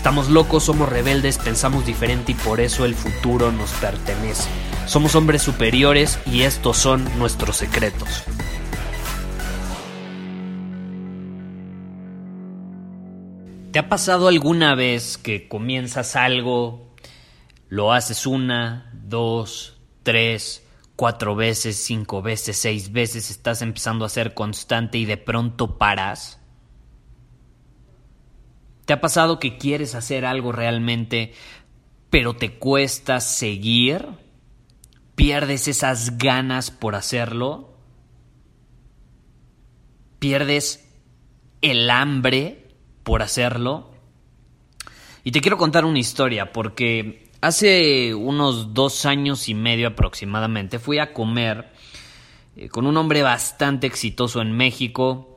Estamos locos, somos rebeldes, pensamos diferente y por eso el futuro nos pertenece. Somos hombres superiores y estos son nuestros secretos. ¿Te ha pasado alguna vez que comienzas algo, lo haces una, dos, tres, cuatro veces, cinco veces, seis veces, estás empezando a ser constante y de pronto paras? ¿Te ha pasado que quieres hacer algo realmente, pero te cuesta seguir? ¿Pierdes esas ganas por hacerlo? ¿Pierdes el hambre por hacerlo? Y te quiero contar una historia porque hace unos dos años y medio aproximadamente fui a comer eh, con un hombre bastante exitoso en México,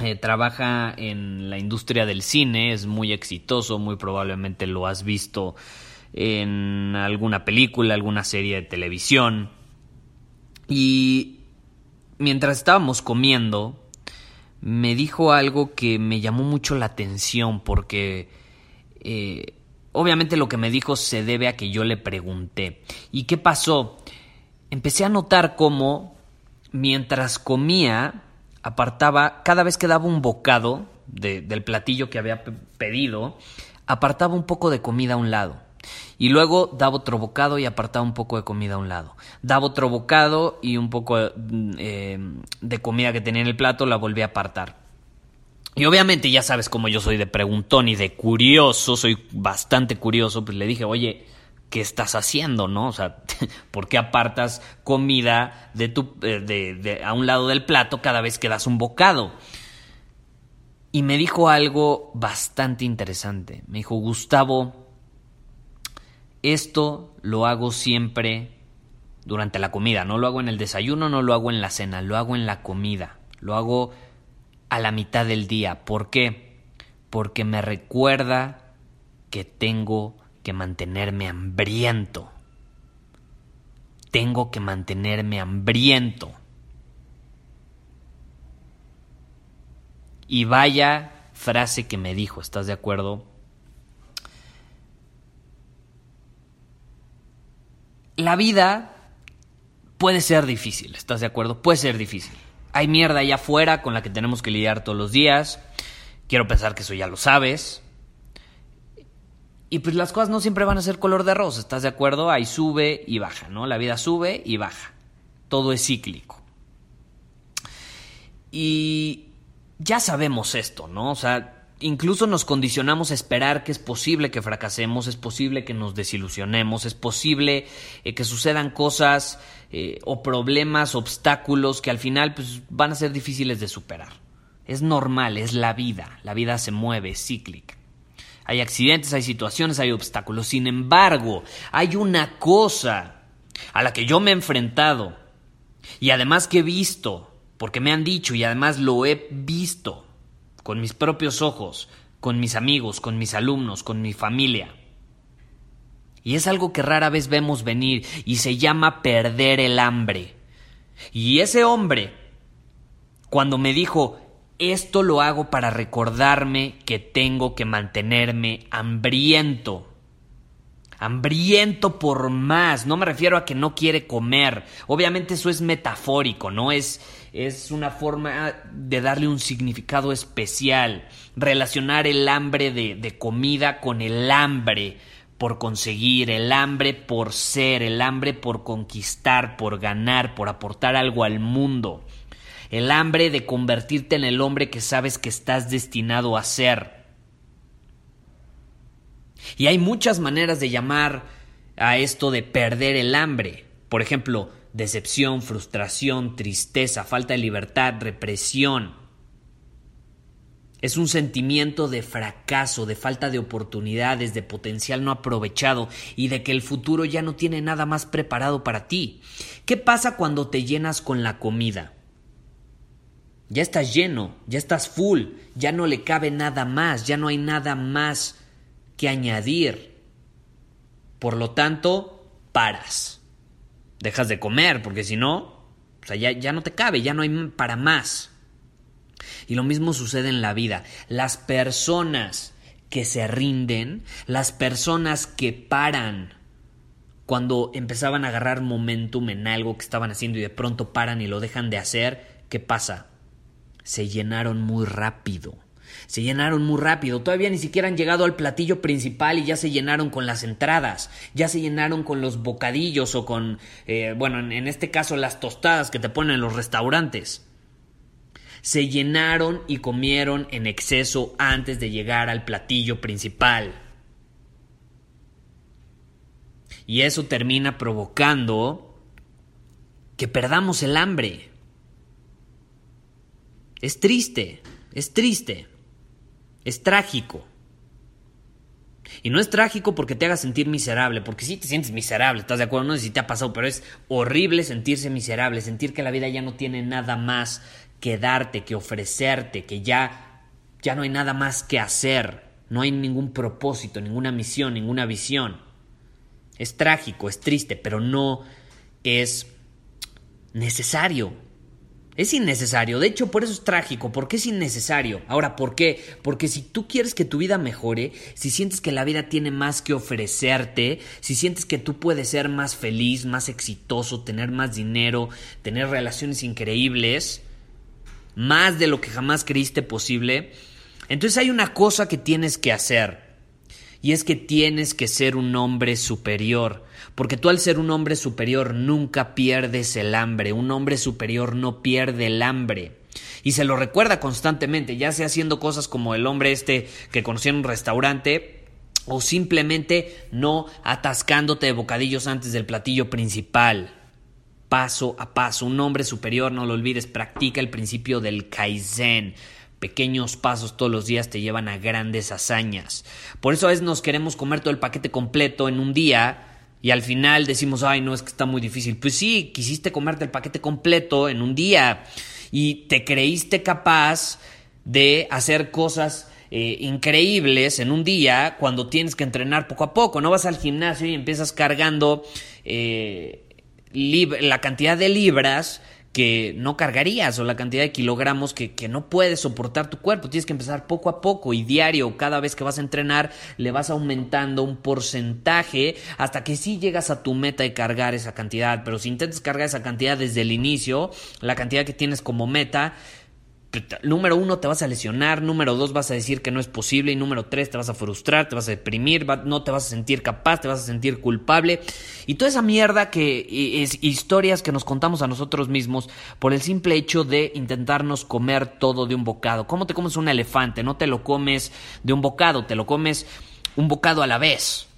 eh, trabaja en la industria del cine, es muy exitoso, muy probablemente lo has visto en alguna película, alguna serie de televisión. Y mientras estábamos comiendo, me dijo algo que me llamó mucho la atención porque eh, obviamente lo que me dijo se debe a que yo le pregunté. ¿Y qué pasó? Empecé a notar cómo mientras comía, apartaba, cada vez que daba un bocado del platillo que había pedido, apartaba un poco de comida a un lado. Y luego daba otro bocado y apartaba un poco de comida a un lado. Daba otro bocado y un poco eh, de comida que tenía en el plato la volví a apartar. Y obviamente ya sabes cómo yo soy de preguntón y de curioso, soy bastante curioso, pues le dije, oye, ¿qué estás haciendo, no? O sea, ¿por qué apartas comida de tu, eh, de, a un lado del plato cada vez que das un bocado? Y me dijo algo bastante interesante. Me dijo, Gustavo, esto lo hago siempre durante la comida. No lo hago en el desayuno, no lo hago en la cena, lo hago en la comida. Lo hago a la mitad del día. ¿Por qué? Porque me recuerda que tengo que mantenerme hambriento. Tengo que mantenerme hambriento. Y vaya frase que me dijo, ¿estás de acuerdo? La vida puede ser difícil, ¿estás de acuerdo? Puede ser difícil. Hay mierda allá afuera con la que tenemos que lidiar todos los días. Quiero pensar que eso ya lo sabes. Y pues las cosas no siempre van a ser color de rosa, ¿estás de acuerdo? Ahí sube y baja, ¿no? La vida sube y baja. Todo es cíclico. Y ya sabemos esto, ¿no? O sea, incluso nos condicionamos a esperar que es posible que fracasemos, es posible que nos desilusionemos, es posible eh, que sucedan cosas eh, o problemas, obstáculos que al final pues, van a ser difíciles de superar. Es normal, es la vida, la vida se mueve, es cíclica. Hay accidentes, hay situaciones, hay obstáculos. Sin embargo, hay una cosa a la que yo me he enfrentado y además que he visto, porque me han dicho y además lo he visto con mis propios ojos, con mis amigos, con mis alumnos, con mi familia. Y es algo que rara vez vemos venir y se llama perder el hambre. Y ese hombre, cuando me dijo, esto lo hago para recordarme que tengo que mantenerme hambriento. Hambriento por más. No me refiero a que no quiere comer. Obviamente eso es metafórico, ¿no? Es, es una forma de darle un significado especial. Relacionar el hambre de, de comida con el hambre por conseguir, el hambre por ser, el hambre por conquistar, por ganar, por aportar algo al mundo el hambre de convertirte en el hombre que sabes que estás destinado a ser. Y hay muchas maneras de llamar a esto de perder el hambre. Por ejemplo, decepción, frustración, tristeza, falta de libertad, represión. Es un sentimiento de fracaso, de falta de oportunidades, de potencial no aprovechado y de que el futuro ya no tiene nada más preparado para ti. ¿Qué pasa cuando te llenas con la comida? Ya estás lleno, ya estás full, ya no le cabe nada más, ya no hay nada más que añadir. Por lo tanto, paras. Dejas de comer, porque si no, o sea, ya, ya no te cabe, ya no hay para más. Y lo mismo sucede en la vida. Las personas que se rinden, las personas que paran cuando empezaban a agarrar momentum en algo que estaban haciendo y de pronto paran y lo dejan de hacer, ¿qué pasa? Se llenaron muy rápido. Se llenaron muy rápido. Todavía ni siquiera han llegado al platillo principal y ya se llenaron con las entradas. Ya se llenaron con los bocadillos o con, eh, bueno, en este caso las tostadas que te ponen en los restaurantes se llenaron y comieron en exceso antes de llegar al platillo principal. Y eso termina provocando que perdamos el hambre. Es triste, es triste, es trágico. Y no es trágico porque te haga sentir miserable, porque sí te sientes miserable, ¿estás de acuerdo? No sé si te ha pasado, pero es horrible sentirse miserable, sentir que la vida ya no tiene nada más que darte, que ofrecerte, que ya, ya no hay nada más que hacer, no hay ningún propósito, ninguna misión, ninguna visión. Es trágico, es triste, pero no es necesario. Es innecesario, de hecho por eso es trágico, porque es innecesario. Ahora, ¿por qué? Porque si tú quieres que tu vida mejore, si sientes que la vida tiene más que ofrecerte, si sientes que tú puedes ser más feliz, más exitoso, tener más dinero, tener relaciones increíbles, más de lo que jamás creíste posible, entonces hay una cosa que tienes que hacer. Y es que tienes que ser un hombre superior, porque tú al ser un hombre superior nunca pierdes el hambre, un hombre superior no pierde el hambre. Y se lo recuerda constantemente, ya sea haciendo cosas como el hombre este que conocí en un restaurante, o simplemente no atascándote de bocadillos antes del platillo principal paso a paso. Un hombre superior, no lo olvides, practica el principio del Kaizen. Pequeños pasos todos los días te llevan a grandes hazañas. Por eso a veces nos queremos comer todo el paquete completo en un día y al final decimos, ay, no, es que está muy difícil. Pues sí, quisiste comerte el paquete completo en un día y te creíste capaz de hacer cosas eh, increíbles en un día cuando tienes que entrenar poco a poco. No vas al gimnasio y empiezas cargando eh, la cantidad de libras que no cargarías o la cantidad de kilogramos que, que, no puedes soportar tu cuerpo. Tienes que empezar poco a poco y diario, cada vez que vas a entrenar, le vas aumentando un porcentaje hasta que sí llegas a tu meta de cargar esa cantidad. Pero si intentas cargar esa cantidad desde el inicio, la cantidad que tienes como meta, número uno, te vas a lesionar, número dos, vas a decir que no es posible, y número tres, te vas a frustrar, te vas a deprimir, no te vas a sentir capaz, te vas a sentir culpable, y toda esa mierda que es historias que nos contamos a nosotros mismos por el simple hecho de intentarnos comer todo de un bocado. ¿Cómo te comes un elefante? No te lo comes de un bocado, te lo comes un bocado a la vez,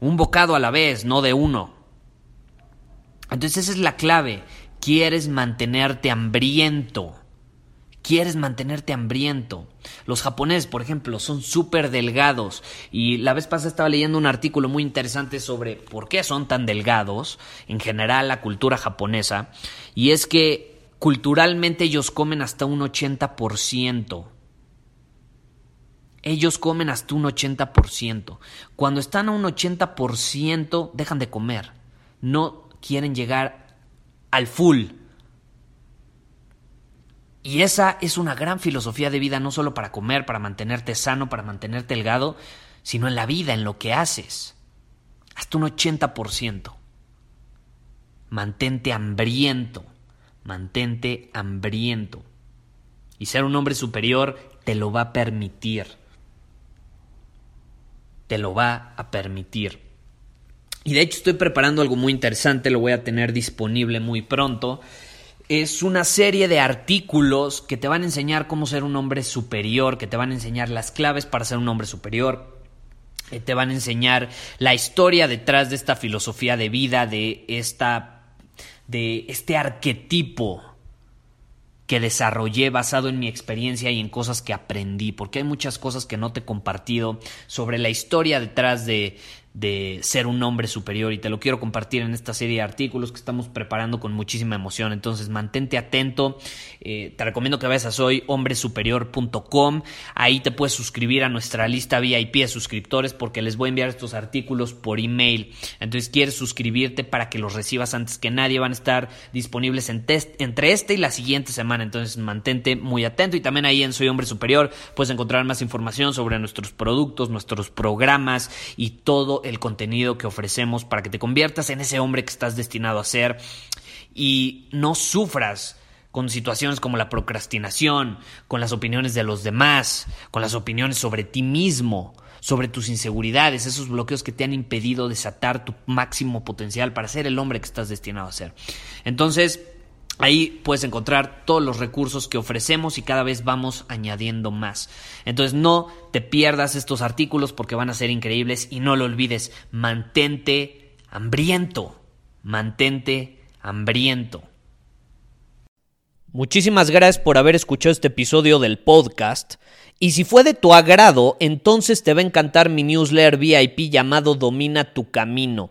un bocado a la vez, no de uno. Entonces esa es la clave, quieres mantenerte hambriento quieres mantenerte hambriento. Los japoneses, por ejemplo, son súper delgados y la vez pasada estaba leyendo un artículo muy interesante sobre por qué son tan delgados, en general la cultura japonesa, y es que culturalmente ellos comen hasta un 80%. Ellos comen hasta un 80%. Cuando están a un 80% dejan de comer. No quieren llegar al full y esa es una gran filosofía de vida, no solo para comer, para mantenerte sano, para mantenerte delgado, sino en la vida, en lo que haces. Hasta un 80%. Mantente hambriento, mantente hambriento. Y ser un hombre superior te lo va a permitir. Te lo va a permitir. Y de hecho estoy preparando algo muy interesante, lo voy a tener disponible muy pronto es una serie de artículos que te van a enseñar cómo ser un hombre superior, que te van a enseñar las claves para ser un hombre superior. Eh, te van a enseñar la historia detrás de esta filosofía de vida, de esta de este arquetipo que desarrollé basado en mi experiencia y en cosas que aprendí, porque hay muchas cosas que no te he compartido sobre la historia detrás de, de ser un hombre superior y te lo quiero compartir en esta serie de artículos que estamos preparando con muchísima emoción. Entonces mantente atento. Eh, te recomiendo que vayas a soyhombresuperior.com. Ahí te puedes suscribir a nuestra lista VIP de suscriptores porque les voy a enviar estos artículos por email. Entonces quieres suscribirte para que los recibas antes que nadie. Van a estar disponibles entre este y la siguiente semana. Entonces mantente muy atento. Y también ahí en Soy Hombre Superior puedes encontrar más información sobre nuestros productos, nuestros programas y todo el contenido que ofrecemos para que te conviertas en ese hombre que estás destinado a ser y no sufras con situaciones como la procrastinación, con las opiniones de los demás, con las opiniones sobre ti mismo, sobre tus inseguridades, esos bloqueos que te han impedido desatar tu máximo potencial para ser el hombre que estás destinado a ser. Entonces, Ahí puedes encontrar todos los recursos que ofrecemos y cada vez vamos añadiendo más. Entonces no te pierdas estos artículos porque van a ser increíbles y no lo olvides, mantente hambriento, mantente hambriento. Muchísimas gracias por haber escuchado este episodio del podcast. Y si fue de tu agrado, entonces te va a encantar mi newsletter VIP llamado Domina tu Camino.